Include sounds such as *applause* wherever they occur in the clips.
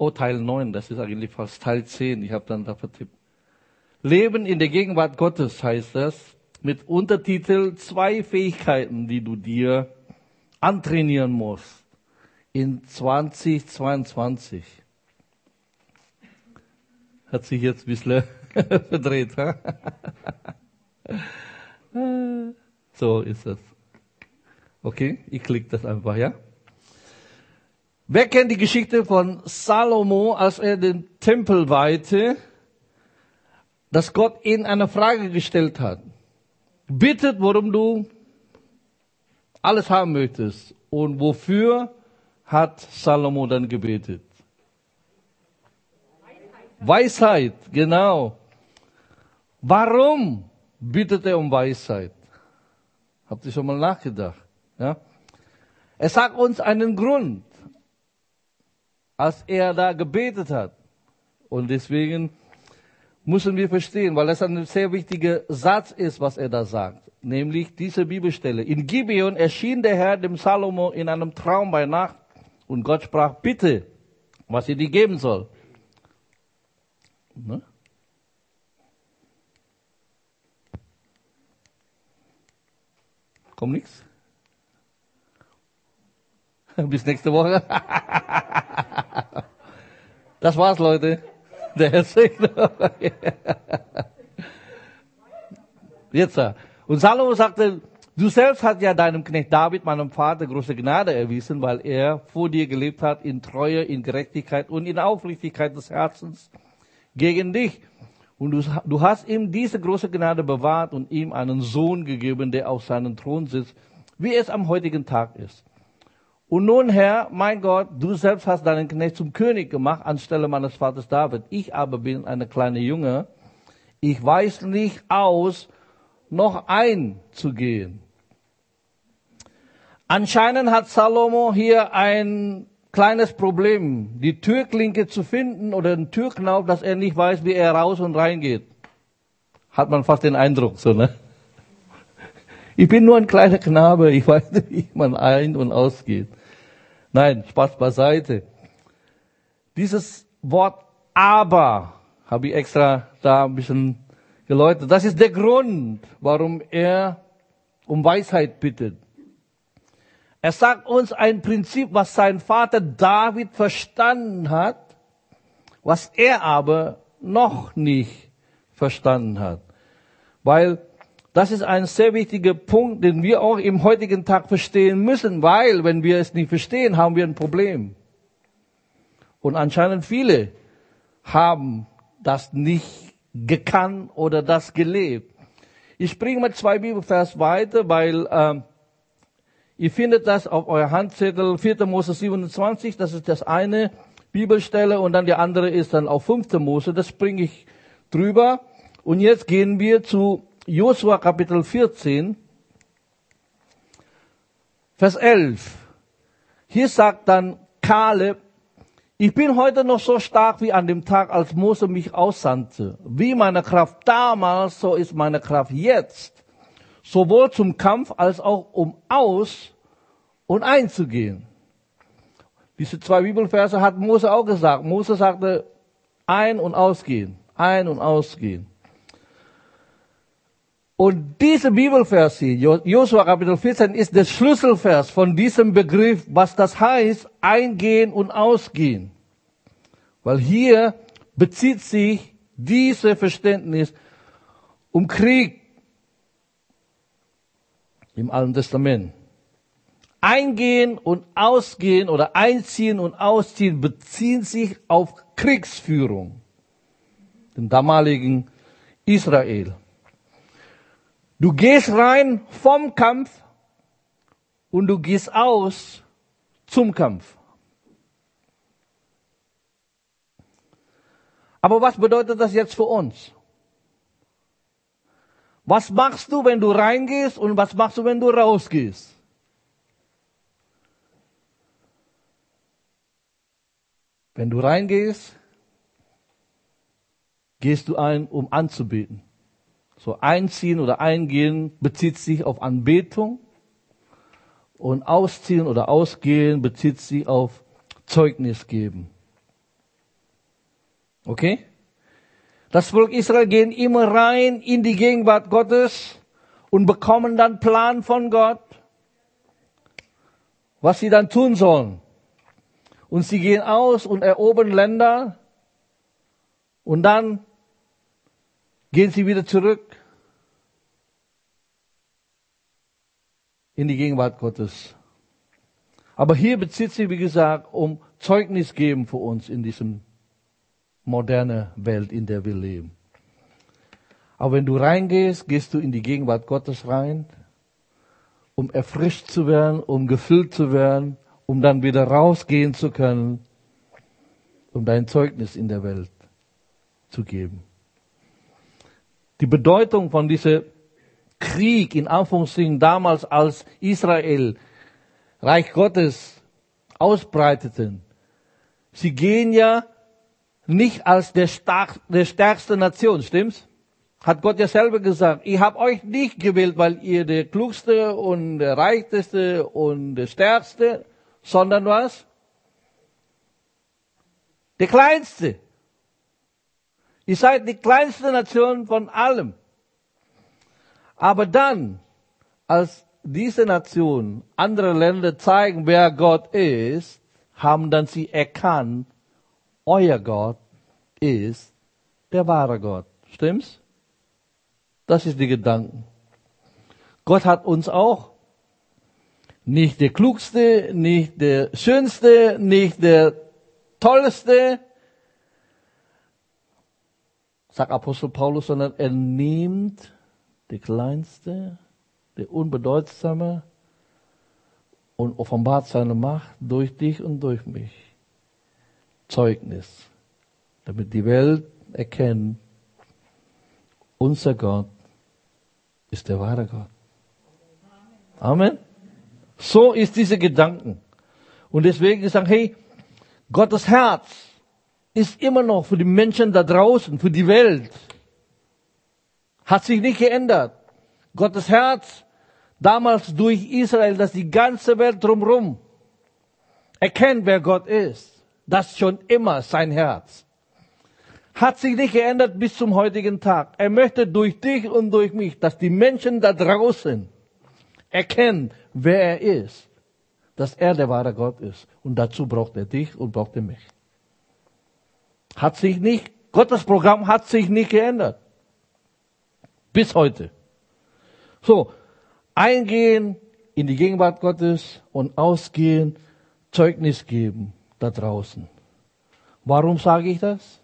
Oh, Teil 9, das ist eigentlich fast Teil 10. Ich habe dann da vertippt. Leben in der Gegenwart Gottes heißt das, mit Untertitel zwei Fähigkeiten, die du dir antrainieren musst in 2022. Hat sich jetzt ein bisschen *laughs* verdreht. *laughs* so ist das. Okay, ich klicke das einfach, ja? Wer kennt die Geschichte von Salomo, als er den Tempel weihte, dass Gott ihn eine Frage gestellt hat? Bittet, worum du alles haben möchtest. Und wofür hat Salomo dann gebetet? Weisheit, genau. Warum bittet er um Weisheit? Habt ihr schon mal nachgedacht? Ja? Er sagt uns einen Grund, als er da gebetet hat. Und deswegen müssen wir verstehen, weil das ein sehr wichtiger Satz ist, was er da sagt. Nämlich diese Bibelstelle. In Gibeon erschien der Herr dem Salomo in einem Traum bei Nacht und Gott sprach, bitte, was er dir geben soll. Ne? Kommt nichts? *laughs* Bis nächste Woche. Das war's, Leute. *laughs* Der Herr segne *laughs* Jetzt. Und Salomo sagte, du selbst hast ja deinem Knecht David, meinem Vater, große Gnade erwiesen, weil er vor dir gelebt hat in Treue, in Gerechtigkeit und in Aufrichtigkeit des Herzens gegen dich. Und du, du hast ihm diese große Gnade bewahrt und ihm einen Sohn gegeben, der auf seinem Thron sitzt, wie es am heutigen Tag ist. Und nun, Herr, mein Gott, du selbst hast deinen Knecht zum König gemacht anstelle meines Vaters David. Ich aber bin eine kleine Junge. Ich weiß nicht aus, noch einzugehen. Anscheinend hat Salomo hier ein kleines Problem, die Türklinke zu finden oder den Türknauf, dass er nicht weiß, wie er raus und reingeht. Hat man fast den Eindruck, so, ne? Ich bin nur ein kleiner Knabe, ich weiß nicht, wie man ein- und ausgeht. Nein, Spaß beiseite. Dieses Wort aber habe ich extra da ein bisschen geläutet. Das ist der Grund, warum er um Weisheit bittet. Er sagt uns ein Prinzip, was sein Vater David verstanden hat, was er aber noch nicht verstanden hat. Weil das ist ein sehr wichtiger Punkt, den wir auch im heutigen Tag verstehen müssen, weil wenn wir es nicht verstehen, haben wir ein Problem. Und anscheinend viele haben das nicht gekannt oder das gelebt. Ich springe mit zwei Bibelvers weiter, weil äh, ihr findet das auf euer Handzettel 4. Mose 27, das ist das eine Bibelstelle und dann die andere ist dann auf 5. Mose, das springe ich drüber. Und jetzt gehen wir zu Josua Kapitel 14, Vers 11. Hier sagt dann Kaleb, ich bin heute noch so stark wie an dem Tag, als Mose mich aussandte. Wie meine Kraft damals, so ist meine Kraft jetzt. Sowohl zum Kampf als auch um aus und einzugehen. Diese zwei Bibelverse hat Mose auch gesagt. Mose sagte ein- und ausgehen, ein- und ausgehen. Und dieser Bibelvers hier, Josua Kapitel 14, ist der Schlüsselvers von diesem Begriff, was das heißt, eingehen und ausgehen. Weil hier bezieht sich dieses Verständnis um Krieg im Alten Testament. Eingehen und ausgehen oder einziehen und ausziehen beziehen sich auf Kriegsführung, dem damaligen Israel. Du gehst rein vom Kampf und du gehst aus zum Kampf. Aber was bedeutet das jetzt für uns? Was machst du, wenn du reingehst und was machst du, wenn du rausgehst? Wenn du reingehst, gehst du ein, um anzubeten. So einziehen oder eingehen bezieht sich auf Anbetung und ausziehen oder ausgehen bezieht sich auf Zeugnis geben. Okay? Das Volk Israel gehen immer rein in die Gegenwart Gottes und bekommen dann Plan von Gott, was sie dann tun sollen. Und sie gehen aus und erobern Länder und dann gehen sie wieder zurück in die Gegenwart Gottes. Aber hier bezieht sich, wie gesagt, um Zeugnis geben für uns in diesem moderne Welt, in der wir leben. Aber wenn du reingehst, gehst du in die Gegenwart Gottes rein, um erfrischt zu werden, um gefüllt zu werden, um dann wieder rausgehen zu können, um dein Zeugnis in der Welt zu geben. Die Bedeutung von diesem Krieg in Anführungszeichen damals als Israel Reich Gottes ausbreiteten. Sie gehen ja nicht als der, stark, der stärkste Nation, stimmt's? Hat Gott ja selber gesagt, ich habe euch nicht gewählt, weil ihr der klugste und der reichste und der stärkste, sondern was? Der kleinste. Ihr seid die kleinste Nation von allem. Aber dann, als diese Nation andere Länder zeigen, wer Gott ist, haben dann sie erkannt, euer Gott ist der wahre Gott. Stimmt's? Das ist die Gedanken. Gott hat uns auch nicht der klugste, nicht der schönste, nicht der tollste, sagt Apostel Paulus, sondern er nimmt der kleinste, der unbedeutsame und offenbart seine Macht durch dich und durch mich. Zeugnis, damit die Welt erkennt, unser Gott ist der wahre Gott. Amen. So ist diese Gedanken. Und deswegen sagen, hey, Gottes Herz ist immer noch für die Menschen da draußen, für die Welt. Hat sich nicht geändert. Gottes Herz damals durch Israel, dass die ganze Welt drumherum erkennt, wer Gott ist. Das schon immer sein Herz. Hat sich nicht geändert bis zum heutigen Tag. Er möchte durch dich und durch mich, dass die Menschen da draußen erkennen, wer er ist. Dass er der wahre Gott ist. Und dazu braucht er dich und braucht er mich. Hat sich nicht, Gottes Programm hat sich nicht geändert. Bis heute. So, eingehen in die Gegenwart Gottes und ausgehen, Zeugnis geben da draußen. Warum sage ich das?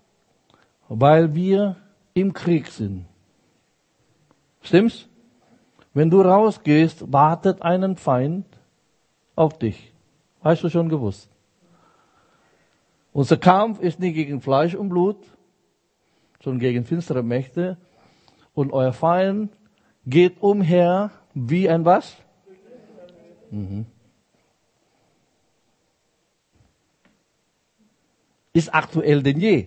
Weil wir im Krieg sind. Stimmt's? Wenn du rausgehst, wartet einen Feind auf dich. Hast du schon gewusst? Unser Kampf ist nicht gegen Fleisch und Blut, sondern gegen finstere Mächte. Und euer Feind geht umher wie ein was? Mhm. ist aktuell denn je.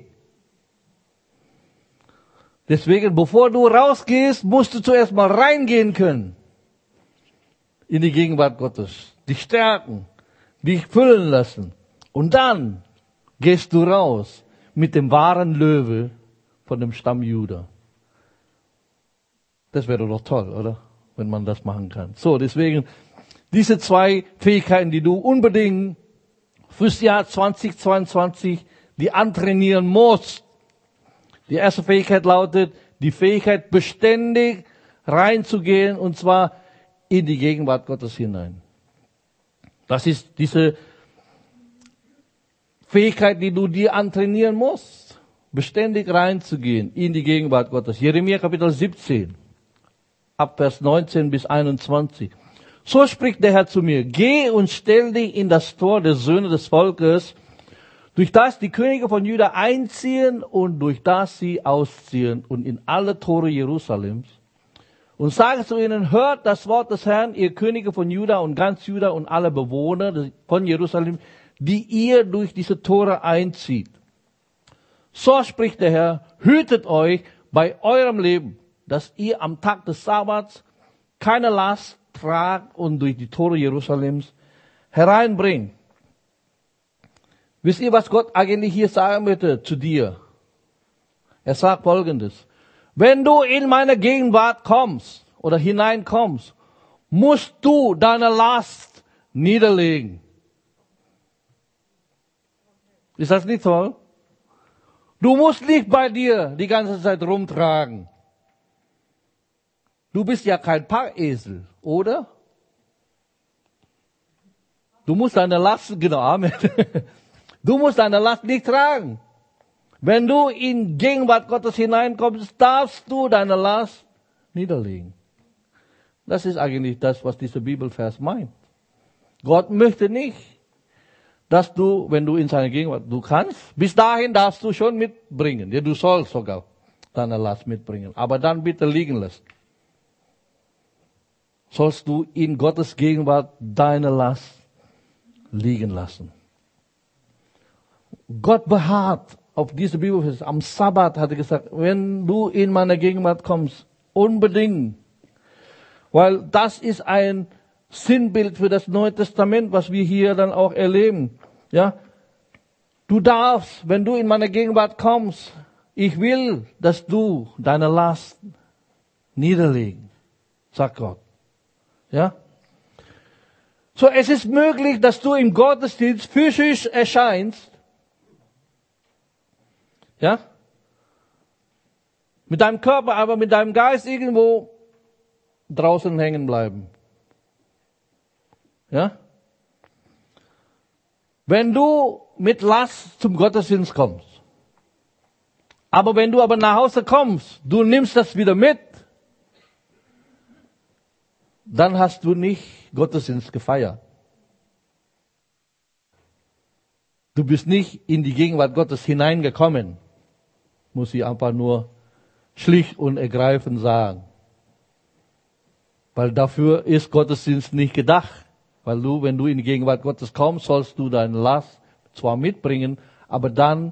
Deswegen, bevor du rausgehst, musst du zuerst mal reingehen können in die Gegenwart Gottes, dich stärken, dich füllen lassen. Und dann gehst du raus mit dem wahren Löwe von dem Stamm Juda. Das wäre doch toll, oder? Wenn man das machen kann. So, deswegen, diese zwei Fähigkeiten, die du unbedingt fürs Jahr 2022 die antrainieren muss. Die erste Fähigkeit lautet, die Fähigkeit beständig reinzugehen und zwar in die Gegenwart Gottes hinein. Das ist diese Fähigkeit, die du dir antrainieren musst. Beständig reinzugehen in die Gegenwart Gottes. Jeremia Kapitel 17, ab Vers 19 bis 21. So spricht der Herr zu mir, geh und stell dich in das Tor der Söhne des Volkes, durch das die Könige von Juda einziehen und durch das sie ausziehen und in alle Tore Jerusalems. Und sage zu ihnen, hört das Wort des Herrn, ihr Könige von Juda und ganz Juda und alle Bewohner von Jerusalem, die ihr durch diese Tore einzieht. So spricht der Herr, hütet euch bei eurem Leben, dass ihr am Tag des Sabbats keine Last tragt und durch die Tore Jerusalems hereinbringt. Wisst ihr, was Gott eigentlich hier sagen möchte zu dir? Er sagt folgendes. Wenn du in meine Gegenwart kommst oder hineinkommst, musst du deine Last niederlegen. Ist das nicht toll? Du musst nicht bei dir die ganze Zeit rumtragen. Du bist ja kein Packesel, oder? Du musst deine Last, *laughs* genau, Amen. Du musst deine Last nicht tragen. Wenn du in Gegenwart Gottes hineinkommst, darfst du deine Last niederlegen. Das ist eigentlich das, was dieser Bibelvers meint. Gott möchte nicht, dass du, wenn du in seine Gegenwart, du kannst, bis dahin darfst du schon mitbringen. Ja, du sollst sogar deine Last mitbringen. Aber dann bitte liegen lassen. Sollst du in Gottes Gegenwart deine Last liegen lassen. Gott beharrt auf diese Bibelvers. Am Sabbat hat er gesagt, wenn du in meine Gegenwart kommst, unbedingt. Weil das ist ein Sinnbild für das Neue Testament, was wir hier dann auch erleben. Ja? Du darfst, wenn du in meine Gegenwart kommst, ich will, dass du deine Last niederlegen, sagt Gott. Ja? So, es ist möglich, dass du im Gottesdienst physisch erscheinst. Ja? Mit deinem Körper, aber mit deinem Geist irgendwo draußen hängen bleiben. Ja? Wenn du mit Last zum Gottesdienst kommst, aber wenn du aber nach Hause kommst, du nimmst das wieder mit, dann hast du nicht Gottesdienst gefeiert. Du bist nicht in die Gegenwart Gottes hineingekommen, muss ich einfach nur schlicht und ergreifend sagen. Weil dafür ist Gottesdienst nicht gedacht. Weil du, wenn du in die Gegenwart Gottes kommst, sollst du deine Last zwar mitbringen, aber dann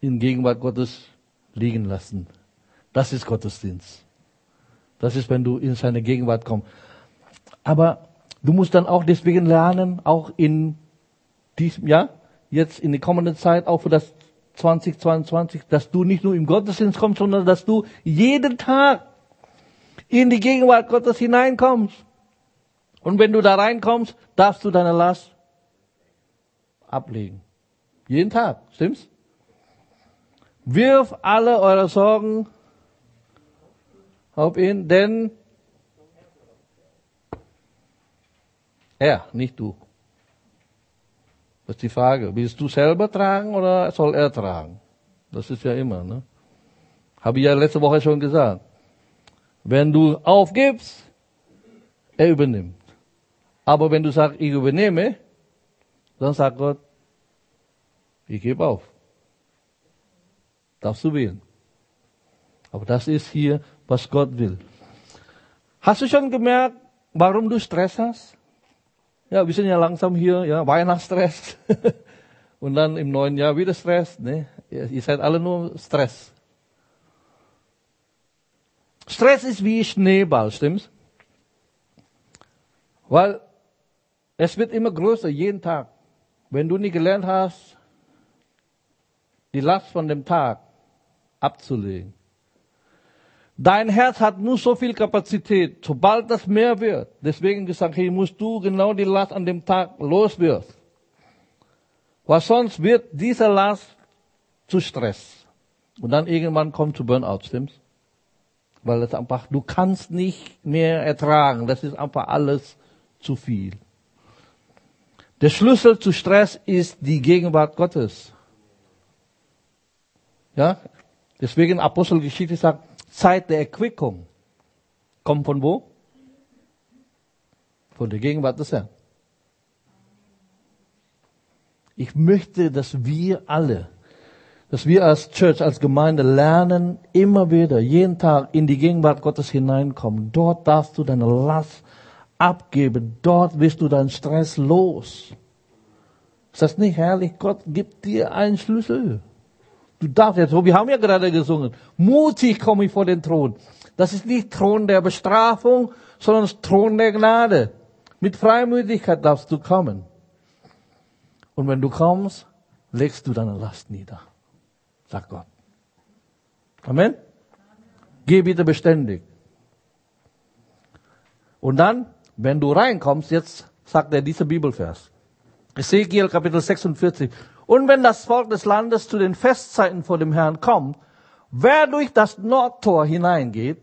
in Gegenwart Gottes liegen lassen. Das ist Gottesdienst. Das ist, wenn du in seine Gegenwart kommst. Aber du musst dann auch deswegen lernen, auch in diesem Jahr, jetzt in der kommenden Zeit, auch für das 2022, dass du nicht nur im Gottesdienst kommst, sondern dass du jeden Tag in die Gegenwart Gottes hineinkommst. Und wenn du da reinkommst, darfst du deine Last ablegen. Jeden Tag, stimmt's? Wirf alle eure Sorgen auf ihn, denn er, nicht du. Das ist die Frage. Willst du selber tragen oder soll er tragen? Das ist ja immer, ne? Habe ich ja letzte Woche schon gesagt. Wenn du aufgibst, er übernimmt. Aber wenn du sagst, ich übernehme, dann sagt Gott, ich gebe auf. Darfst du wählen. Aber das ist hier was Gott will. Hast du schon gemerkt, warum du Stress hast? Ja, wir sind ja langsam hier, ja, Weihnachtsstress. *laughs* Und dann im neuen Jahr wieder Stress. Ne? Ihr seid alle nur Stress. Stress ist wie Schneeball, stimmt's? Weil es wird immer größer, jeden Tag. Wenn du nicht gelernt hast, die Last von dem Tag abzulegen, Dein Herz hat nur so viel Kapazität, sobald das mehr wird. Deswegen gesagt, hey, musst du genau die Last an dem Tag loswirst. Weil sonst wird diese Last zu Stress. Und dann irgendwann kommt zu Burnout, stimmt's? Weil es einfach, du kannst nicht mehr ertragen. Das ist einfach alles zu viel. Der Schlüssel zu Stress ist die Gegenwart Gottes. Ja? Deswegen Apostelgeschichte sagt, Zeit der Erquickung kommt von wo? Von der Gegenwart des Herrn. Ich möchte, dass wir alle, dass wir als Church, als Gemeinde lernen, immer wieder, jeden Tag in die Gegenwart Gottes hineinkommen. Dort darfst du deine Last abgeben. Dort wirst du deinen Stress los. Ist das nicht herrlich? Gott gibt dir einen Schlüssel. Du darfst jetzt, wir haben ja gerade gesungen, mutig komme ich vor den Thron. Das ist nicht Thron der Bestrafung, sondern Thron der Gnade. Mit Freimütigkeit darfst du kommen. Und wenn du kommst, legst du deine Last nieder, sagt Gott. Amen? Geh bitte beständig. Und dann, wenn du reinkommst, jetzt sagt er dieser Bibelvers. Ezekiel Kapitel 46. Und wenn das Volk des Landes zu den Festzeiten vor dem Herrn kommt, wer durch das Nordtor hineingeht,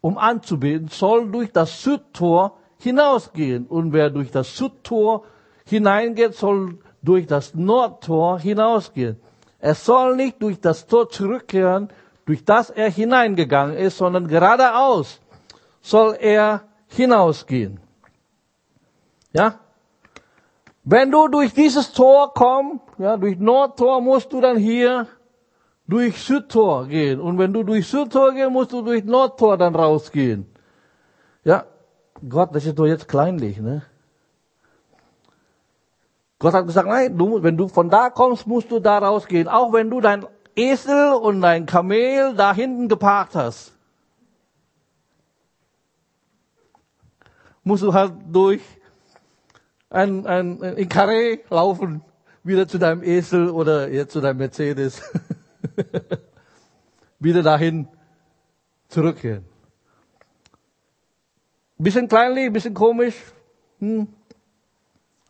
um anzubeten, soll durch das Südtor hinausgehen. Und wer durch das Südtor hineingeht, soll durch das Nordtor hinausgehen. Er soll nicht durch das Tor zurückkehren, durch das er hineingegangen ist, sondern geradeaus soll er hinausgehen. Ja? Wenn du durch dieses Tor kommst, ja, durch Nordtor musst du dann hier durch Südtor gehen. Und wenn du durch Südtor gehst, musst du durch Nordtor dann rausgehen. Ja, Gott, das ist doch jetzt kleinlich, ne? Gott hat gesagt, nein, du, wenn du von da kommst, musst du da rausgehen. Auch wenn du dein Esel und dein Kamel da hinten geparkt hast. Musst du halt durch ein, ein, ein Karree laufen, wieder zu deinem Esel oder jetzt zu deinem Mercedes. *laughs* wieder dahin zurückkehren. Bisschen kleinlich, bisschen komisch. Hm.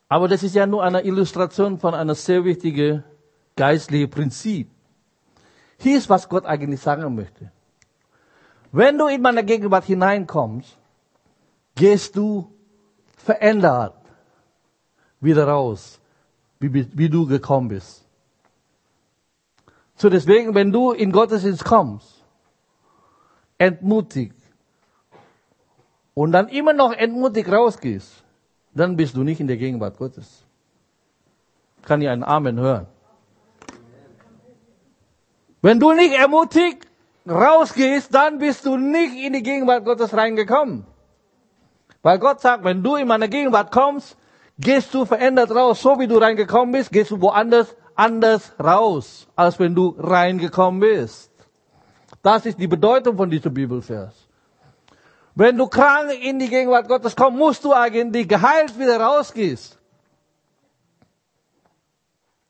Aber das ist ja nur eine Illustration von einem sehr wichtigen geistlichen Prinzip. Hier ist, was Gott eigentlich sagen möchte. Wenn du in meine Gegenwart hineinkommst, gehst du verändert wieder raus, wie, wie du gekommen bist. So deswegen, wenn du in Gottesdienst kommst, entmutigt und dann immer noch entmutigt rausgehst, dann bist du nicht in der Gegenwart Gottes. Kann ich einen Amen hören? Wenn du nicht ermutigt rausgehst, dann bist du nicht in die Gegenwart Gottes reingekommen. Weil Gott sagt, wenn du in meine Gegenwart kommst, gehst du verändert raus. So wie du reingekommen bist, gehst du woanders anders raus, als wenn du reingekommen bist. Das ist die Bedeutung von diesem Bibelvers. Wenn du krank in die Gegenwart Gottes kommst, musst du eigentlich geheilt wieder rausgehst.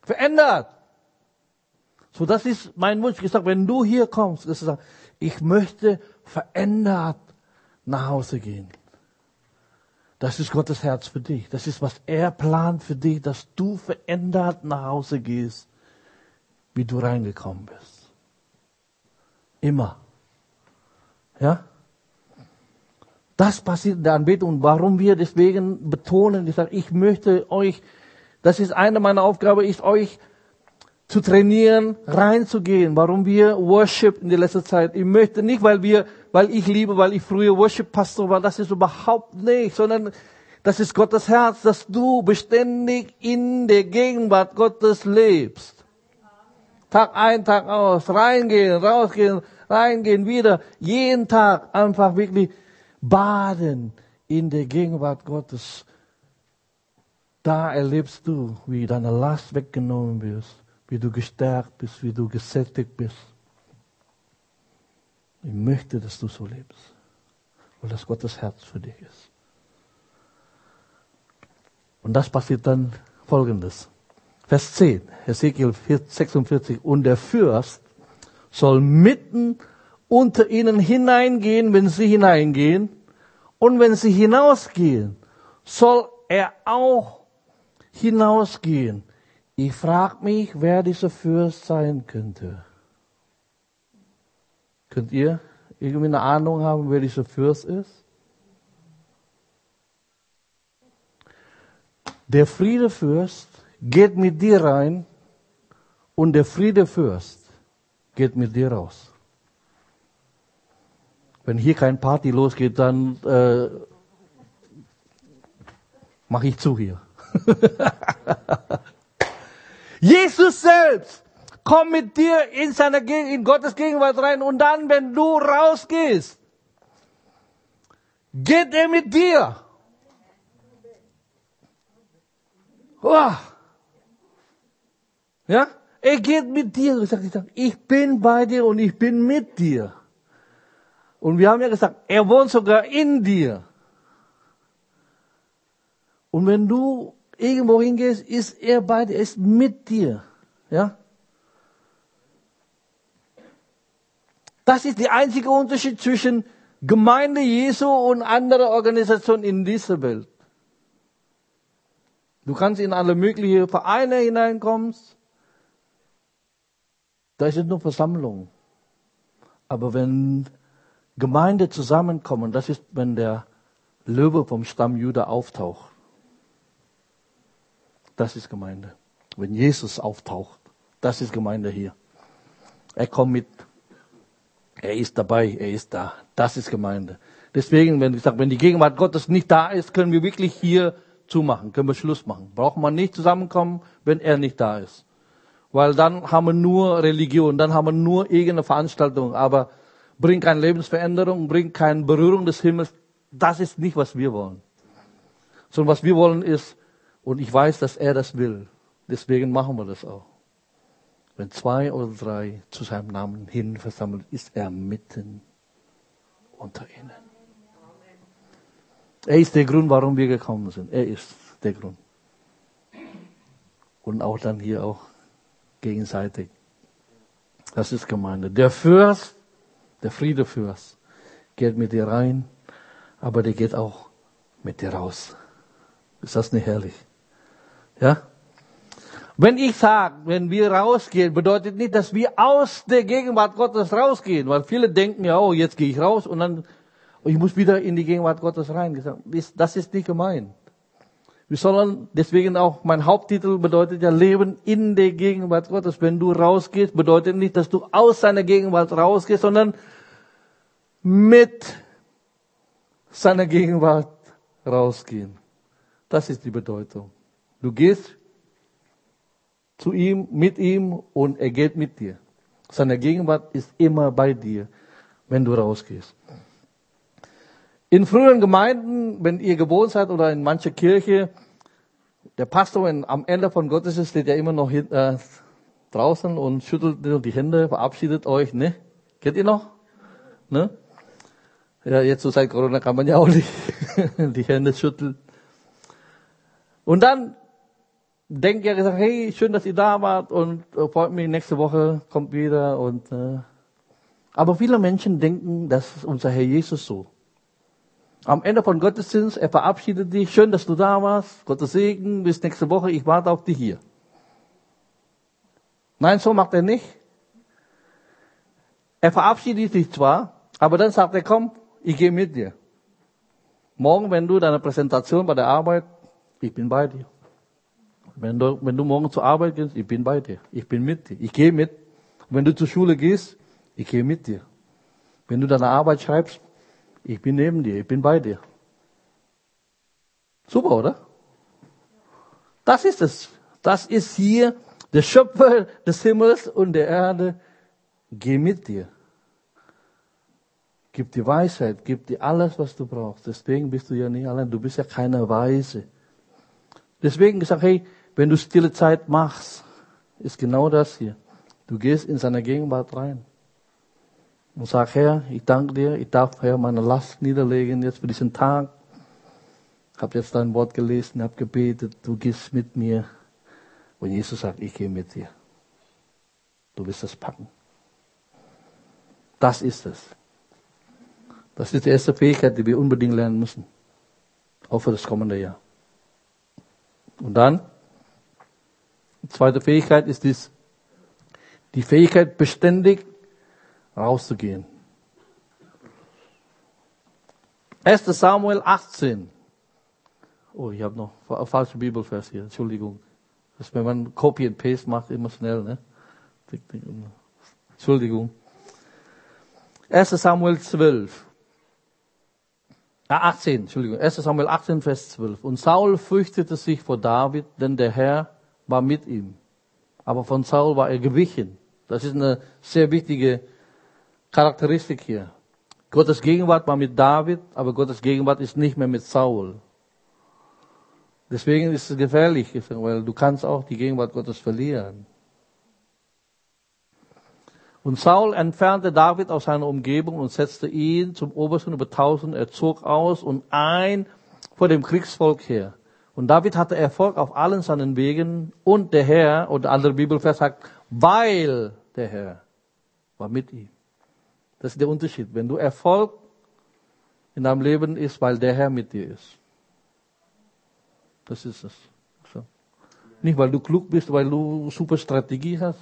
Verändert. So, das ist mein Wunsch. Ich sage, wenn du hier kommst, sagst, ich möchte verändert nach Hause gehen. Das ist Gottes Herz für dich. Das ist, was er plant für dich, dass du verändert nach Hause gehst, wie du reingekommen bist. Immer. Ja? Das passiert in der Anbetung. Warum wir deswegen betonen, ich sage, ich möchte euch, das ist eine meiner Aufgaben, ist euch zu trainieren, reinzugehen. Warum wir Worship in der letzten Zeit. Ich möchte nicht, weil wir, weil ich liebe, weil ich früher Worship-Pastor war, das ist überhaupt nicht, sondern das ist Gottes Herz, dass du beständig in der Gegenwart Gottes lebst. Tag ein, Tag aus, reingehen, rausgehen, reingehen, wieder, jeden Tag einfach wirklich baden in der Gegenwart Gottes. Da erlebst du, wie deine Last weggenommen wird, wie du gestärkt bist, wie du gesättigt bist. Ich möchte, dass du so lebst, weil das Gottes Herz für dich ist. Und das passiert dann folgendes. Vers 10, Ezekiel 46, und der Fürst soll mitten unter ihnen hineingehen, wenn sie hineingehen. Und wenn sie hinausgehen, soll er auch hinausgehen. Ich frage mich, wer dieser Fürst sein könnte. Könnt ihr irgendwie eine Ahnung haben, wer dieser Fürst ist? Der Friedefürst geht mit dir rein und der Friedefürst geht mit dir raus. Wenn hier kein Party losgeht, dann äh, mache ich zu hier. *laughs* Jesus selbst kommt mit dir in seine in Gottes Gegenwart rein und dann, wenn du rausgehst, geht er mit dir. Ja, er geht mit dir. Ich bin bei dir und ich bin mit dir. Und wir haben ja gesagt, er wohnt sogar in dir. Und wenn du irgendwo hingehst, ist er bei dir, ist mit dir. Ja? Das ist der einzige Unterschied zwischen Gemeinde Jesu und andere Organisationen in dieser Welt. Du kannst in alle möglichen Vereine hineinkommen. Da ist nur Versammlung. Aber wenn Gemeinde zusammenkommen, das ist, wenn der Löwe vom Stamm Juda auftaucht. Das ist Gemeinde. Wenn Jesus auftaucht, das ist Gemeinde hier. Er kommt mit. Er ist dabei, er ist da. Das ist Gemeinde. Deswegen, wenn ich sage, wenn die Gegenwart Gottes nicht da ist, können wir wirklich hier zumachen, können wir Schluss machen. Braucht man nicht zusammenkommen, wenn er nicht da ist. Weil dann haben wir nur Religion, dann haben wir nur irgendeine Veranstaltung, aber bringt keine Lebensveränderung, bringt keine Berührung des Himmels. Das ist nicht, was wir wollen. Sondern was wir wollen ist, und ich weiß, dass er das will, deswegen machen wir das auch. Wenn zwei oder drei zu seinem Namen hin versammelt, ist er mitten unter ihnen. Er ist der Grund, warum wir gekommen sind. Er ist der Grund. Und auch dann hier auch gegenseitig. Das ist Gemeinde. Der Fürst, der Friedefürst, geht mit dir rein, aber der geht auch mit dir raus. Ist das nicht herrlich? Ja? Wenn ich sage, wenn wir rausgehen, bedeutet nicht, dass wir aus der Gegenwart Gottes rausgehen, weil viele denken ja, oh, jetzt gehe ich raus und dann ich muss wieder in die Gegenwart Gottes rein. Das ist nicht gemeint. Wir sollen, deswegen auch mein Haupttitel bedeutet ja Leben in der Gegenwart Gottes. Wenn du rausgehst, bedeutet nicht, dass du aus seiner Gegenwart rausgehst, sondern mit seiner Gegenwart rausgehen. Das ist die Bedeutung. Du gehst zu ihm, mit ihm und er geht mit dir. Seine Gegenwart ist immer bei dir, wenn du rausgehst. In früheren Gemeinden, wenn ihr gewohnt seid oder in mancher Kirche, der Pastor in, am Ende von Gottesdienst steht ja immer noch hin, äh, draußen und schüttelt die Hände, verabschiedet euch, ne? Kennt ihr noch? Ne? Ja, jetzt so seit Corona kann man ja auch nicht *laughs* die Hände schütteln. Und dann denkt ihr gesagt, hey, schön, dass ihr da wart und äh, freut mich, nächste Woche kommt wieder und äh, aber viele Menschen denken, das ist unser Herr Jesus so. Am Ende von Gottesdienst, er verabschiedet dich. Schön, dass du da warst. Gottes Segen. Bis nächste Woche. Ich warte auf dich hier. Nein, so macht er nicht. Er verabschiedet dich zwar, aber dann sagt er, komm, ich gehe mit dir. Morgen, wenn du deine Präsentation bei der Arbeit, ich bin bei dir. Wenn du, wenn du morgen zur Arbeit gehst, ich bin bei dir. Ich bin mit dir. Ich gehe mit. Wenn du zur Schule gehst, ich gehe mit dir. Wenn du deine Arbeit schreibst, ich bin neben dir, ich bin bei dir. Super, oder? Das ist es. Das ist hier der Schöpfer des Himmels und der Erde. Geh mit dir. Gib dir Weisheit, gib dir alles, was du brauchst. Deswegen bist du ja nicht allein. Du bist ja keine Weise. Deswegen gesagt, hey, wenn du stille Zeit machst, ist genau das hier. Du gehst in seine Gegenwart rein und sag, Herr, ich danke dir, ich darf, Herr, meine Last niederlegen jetzt für diesen Tag. Ich habe jetzt dein Wort gelesen, habe gebetet, du gehst mit mir. Und Jesus sagt, ich gehe mit dir. Du wirst das packen. Das ist es. Das ist die erste Fähigkeit, die wir unbedingt lernen müssen. Auch für das kommende Jahr. Und dann, zweite Fähigkeit ist dies, die Fähigkeit, beständig rauszugehen. 1. Samuel 18. Oh, ich habe noch falsche Bibelvers hier. Entschuldigung. Das wenn man Copy and Paste macht, immer schnell, ne? Entschuldigung. 1. Samuel 12. Ah, 18, Entschuldigung. 1. Samuel 18, Vers 12. Und Saul fürchtete sich vor David, denn der Herr war mit ihm. Aber von Saul war er gewichen. Das ist eine sehr wichtige Charakteristik hier. Gottes Gegenwart war mit David, aber Gottes Gegenwart ist nicht mehr mit Saul. Deswegen ist es gefährlich, weil du kannst auch die Gegenwart Gottes verlieren. Und Saul entfernte David aus seiner Umgebung und setzte ihn zum Obersten über tausend. Er zog aus und ein vor dem Kriegsvolk her. Und David hatte Erfolg auf allen seinen Wegen und der Herr, und der andere Bibelvers sagt, weil der Herr war mit ihm. Das ist der Unterschied. Wenn du Erfolg in deinem Leben ist, weil der Herr mit dir ist. Das ist es. So. Nicht, weil du klug bist, weil du super Strategie hast.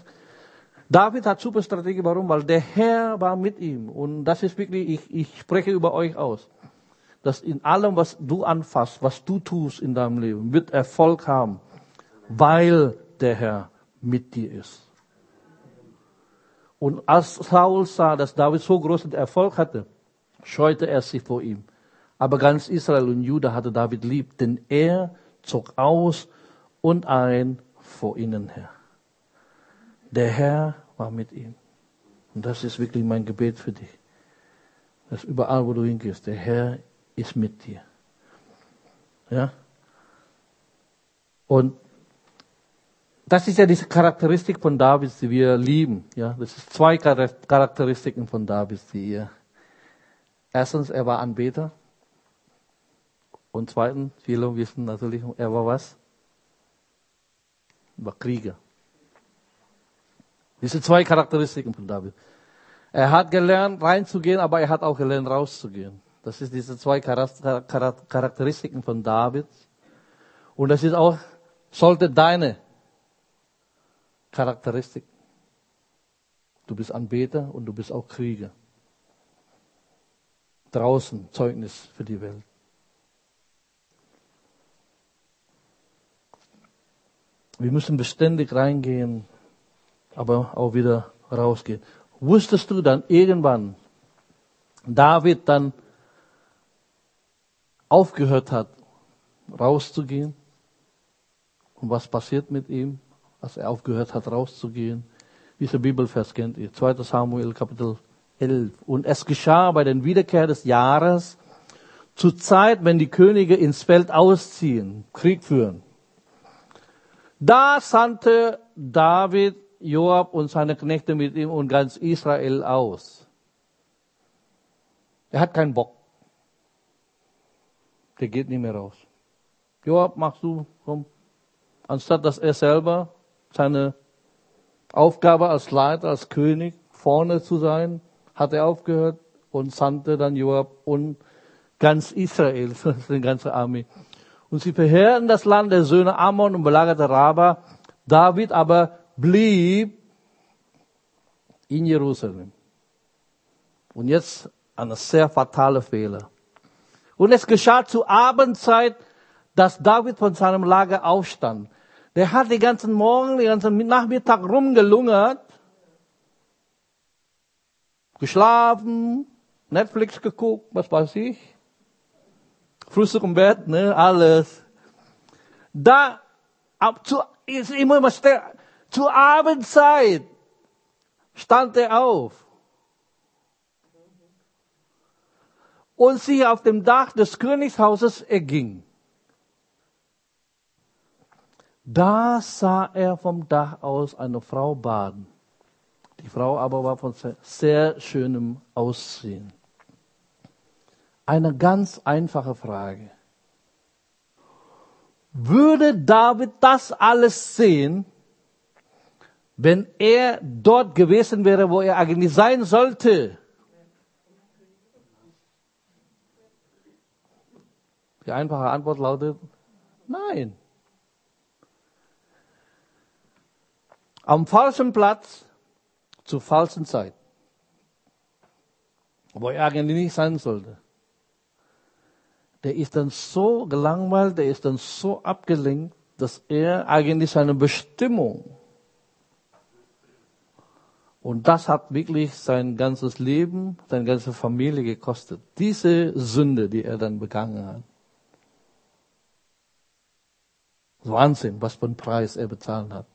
David hat super Strategie. Warum? Weil der Herr war mit ihm. Und das ist wirklich, ich, ich spreche über euch aus. Dass in allem, was du anfasst, was du tust in deinem Leben, wird Erfolg haben. Weil der Herr mit dir ist. Und als Saul sah, dass David so großen Erfolg hatte, scheute er sich vor ihm. Aber ganz Israel und Juda hatte David lieb, denn er zog aus und ein vor ihnen her. Der Herr war mit ihm. Und das ist wirklich mein Gebet für dich. Dass überall, wo du hingehst, der Herr ist mit dir. Ja? Und das ist ja diese Charakteristik von David, die wir lieben. Ja, das sind zwei Charakteristiken von David, die ihr. Erstens, er war Anbeter. Und zweitens, viele wissen natürlich, er war was? Er war Krieger. Diese zwei Charakteristiken von David. Er hat gelernt, reinzugehen, aber er hat auch gelernt, rauszugehen. Das ist diese zwei Charakteristiken von David. Und das ist auch, sollte deine Charakteristik. Du bist Anbeter und du bist auch Krieger. Draußen Zeugnis für die Welt. Wir müssen beständig reingehen, aber auch wieder rausgehen. Wusstest du dann irgendwann, David dann aufgehört hat, rauszugehen? Und was passiert mit ihm? als er aufgehört hat, rauszugehen. Dieser Bibelvers kennt ihr. 2. Samuel Kapitel 11. Und es geschah bei den Wiederkehr des Jahres, zur Zeit, wenn die Könige ins Feld ausziehen, Krieg führen. Da sandte David Joab und seine Knechte mit ihm und ganz Israel aus. Er hat keinen Bock. Der geht nicht mehr raus. Joab, machst du, komm. Anstatt dass er selber seine Aufgabe als Leiter, als König vorne zu sein, hat er aufgehört und sandte dann Joab und ganz Israel, *laughs* die ganze Armee. Und sie verheerten das Land der Söhne Ammon und belagerte Raba. David aber blieb in Jerusalem. Und jetzt eine sehr fatale Fehler. Und es geschah zur Abendzeit, dass David von seinem Lager aufstand. Der hat den ganzen Morgen, den ganzen Nachmittag rumgelungert, geschlafen, Netflix geguckt, was weiß ich, Frühstück im Bett, ne, alles. Da, ab zu, ist immer immer zur Abendzeit stand er auf. Und sich auf dem Dach des Königshauses erging. Da sah er vom Dach aus eine Frau baden. Die Frau aber war von sehr schönem Aussehen. Eine ganz einfache Frage. Würde David das alles sehen, wenn er dort gewesen wäre, wo er eigentlich sein sollte? Die einfache Antwort lautet, nein. am falschen Platz zur falschen Zeit. Wo er eigentlich nicht sein sollte. Der ist dann so gelangweilt, der ist dann so abgelenkt, dass er eigentlich seine Bestimmung und das hat wirklich sein ganzes Leben, seine ganze Familie gekostet. Diese Sünde, die er dann begangen hat. Wahnsinn, was für einen Preis er bezahlt hat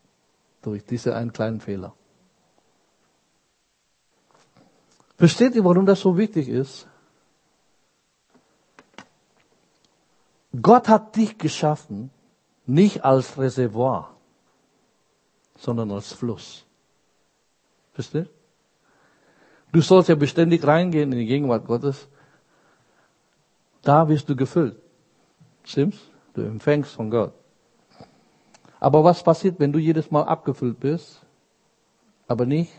durch diesen einen kleinen Fehler. Versteht ihr, warum das so wichtig ist? Gott hat dich geschaffen, nicht als Reservoir, sondern als Fluss. Versteht? Du sollst ja beständig reingehen in die Gegenwart Gottes. Da wirst du gefüllt. Stimmt's? Du empfängst von Gott. Aber was passiert, wenn du jedes Mal abgefüllt bist, aber nicht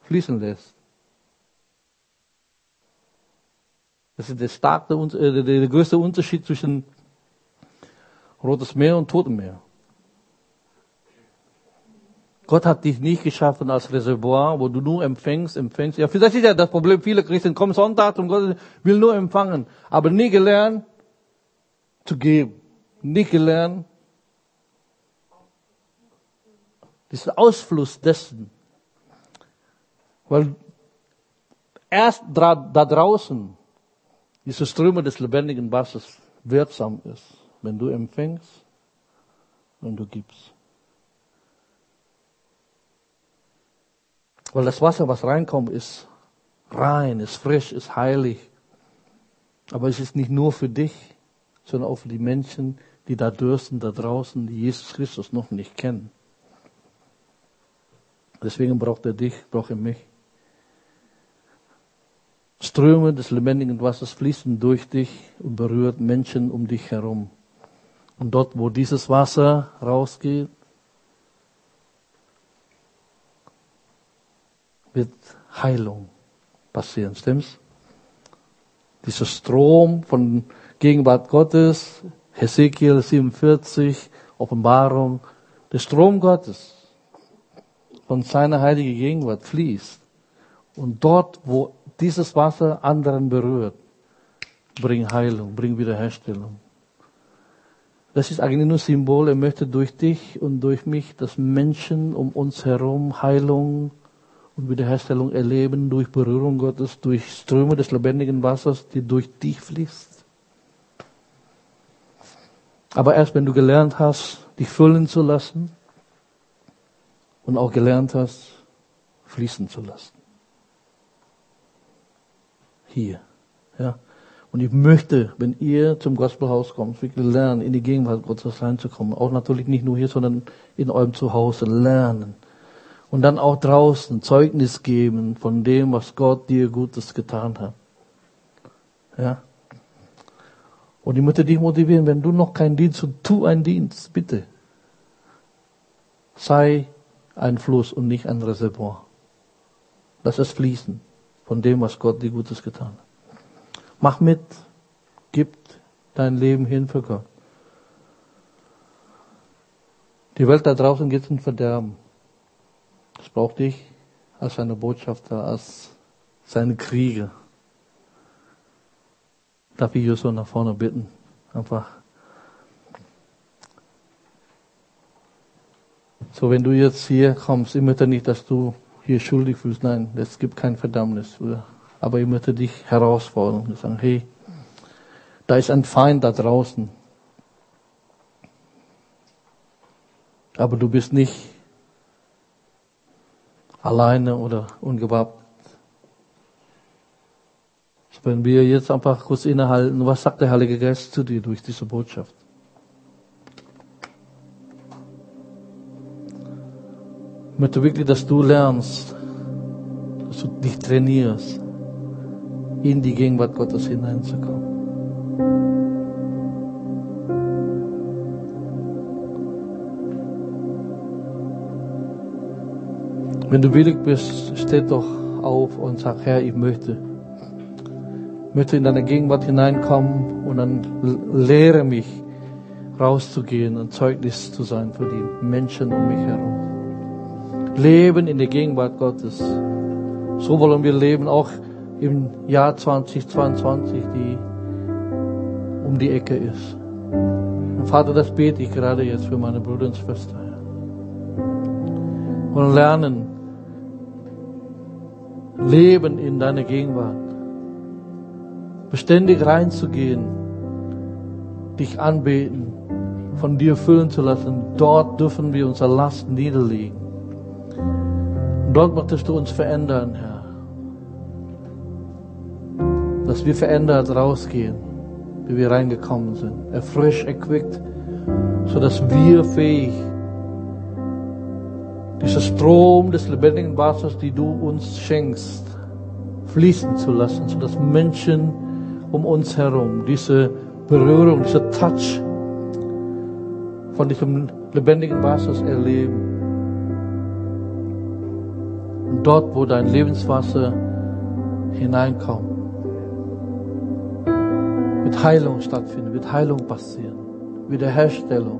fließen lässt? Das ist der, starke, äh, der größte Unterschied zwischen Rotes Meer und Totem Meer. Gott hat dich nicht geschaffen als Reservoir, wo du nur empfängst, empfängst. Ja, das ist ja das Problem. Viele Christen kommen Sonntag und Gott will nur empfangen, aber nie gelernt zu geben. Nie gelernt, diesen Ausfluss dessen. Weil erst da, da draußen diese Ströme des lebendigen Wassers wirksam ist, wenn du empfängst und du gibst. Weil das Wasser, was reinkommt, ist rein, ist frisch, ist heilig. Aber es ist nicht nur für dich, sondern auch für die Menschen, die da dürsten, da draußen, die Jesus Christus noch nicht kennen. Deswegen braucht er dich, braucht er mich. Ströme des lebendigen Wassers fließen durch dich und berührt Menschen um dich herum. Und dort, wo dieses Wasser rausgeht, wird Heilung passieren, stimmt's? Dieser Strom von Gegenwart Gottes, Hesekiel 47, Offenbarung, der Strom Gottes von seiner heiligen Gegenwart fließt. Und dort, wo dieses Wasser anderen berührt, bringt Heilung, bringt Wiederherstellung. Das ist eigentlich nur Symbol. Er möchte durch dich und durch mich, dass Menschen um uns herum Heilung und Wiederherstellung erleben durch Berührung Gottes, durch Ströme des lebendigen Wassers, die durch dich fließt. Aber erst wenn du gelernt hast, dich füllen zu lassen und auch gelernt hast, fließen zu lassen. Hier. Ja. Und ich möchte, wenn ihr zum Gospelhaus kommt, wirklich lernen, in die Gegenwart Gottes reinzukommen. Auch natürlich nicht nur hier, sondern in eurem Zuhause lernen und dann auch draußen Zeugnis geben von dem, was Gott dir Gutes getan hat. Ja. Und ich möchte dich motivieren, wenn du noch keinen Dienst tu einen Dienst, bitte. Sei ein Fluss und nicht ein Reservoir. Lass es fließen von dem, was Gott dir Gutes getan hat. Mach mit, gib dein Leben hin für Gott. Die Welt da draußen geht zum Verderben. Das braucht dich als seine Botschafter, als seine Krieger. Darf ich so nach vorne bitten? Einfach. So, wenn du jetzt hier kommst, ich möchte nicht, dass du hier schuldig fühlst. Nein, es gibt kein Verdammnis. Aber ich möchte dich herausfordern und sagen, hey, da ist ein Feind da draußen. Aber du bist nicht alleine oder ungewappnet. Wenn wir jetzt einfach kurz innehalten, was sagt der Heilige Geist zu dir durch diese Botschaft? Ich möchte wirklich, dass du lernst, dass du dich trainierst, in die Gegenwart Gottes hineinzukommen. Wenn du willig bist, steh doch auf und sag, Herr, ich möchte, möchte in deine Gegenwart hineinkommen und dann lehre mich rauszugehen und Zeugnis zu sein für die Menschen um mich herum. Leben in der Gegenwart Gottes. So wollen wir leben, auch im Jahr 2022, die um die Ecke ist. Und Vater, das bete ich gerade jetzt für meine Brüder und Schwestern. Und lernen, Leben in deine Gegenwart. Beständig reinzugehen, dich anbeten, von dir füllen zu lassen. Dort dürfen wir unsere Last niederlegen. Dort möchtest du uns verändern, Herr. Dass wir verändert rausgehen, wie wir reingekommen sind. Erfrischt, erquickt, sodass wir fähig dieser Strom des lebendigen Wassers, die du uns schenkst, fließen zu lassen, sodass Menschen um uns herum diese Berührung, dieser Touch von diesem lebendigen Wassers erleben. Und dort, wo dein Lebenswasser hineinkommt, wird Heilung stattfinden, wird Heilung passieren, Wiederherstellung.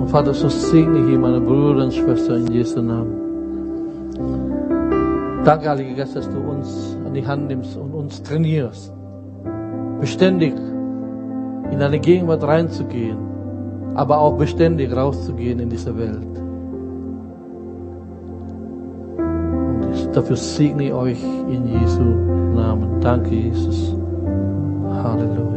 Und Vater, so segne hier meine Brüder und Schwestern in Jesu Namen. Danke, Heiliger Geist, dass du uns an die Hand nimmst und uns trainierst, beständig in deine Gegenwart reinzugehen, aber auch beständig rauszugehen in diese Welt. Und dafür segne ich euch in Jesu Namen. Danke, Jesus. Halleluja.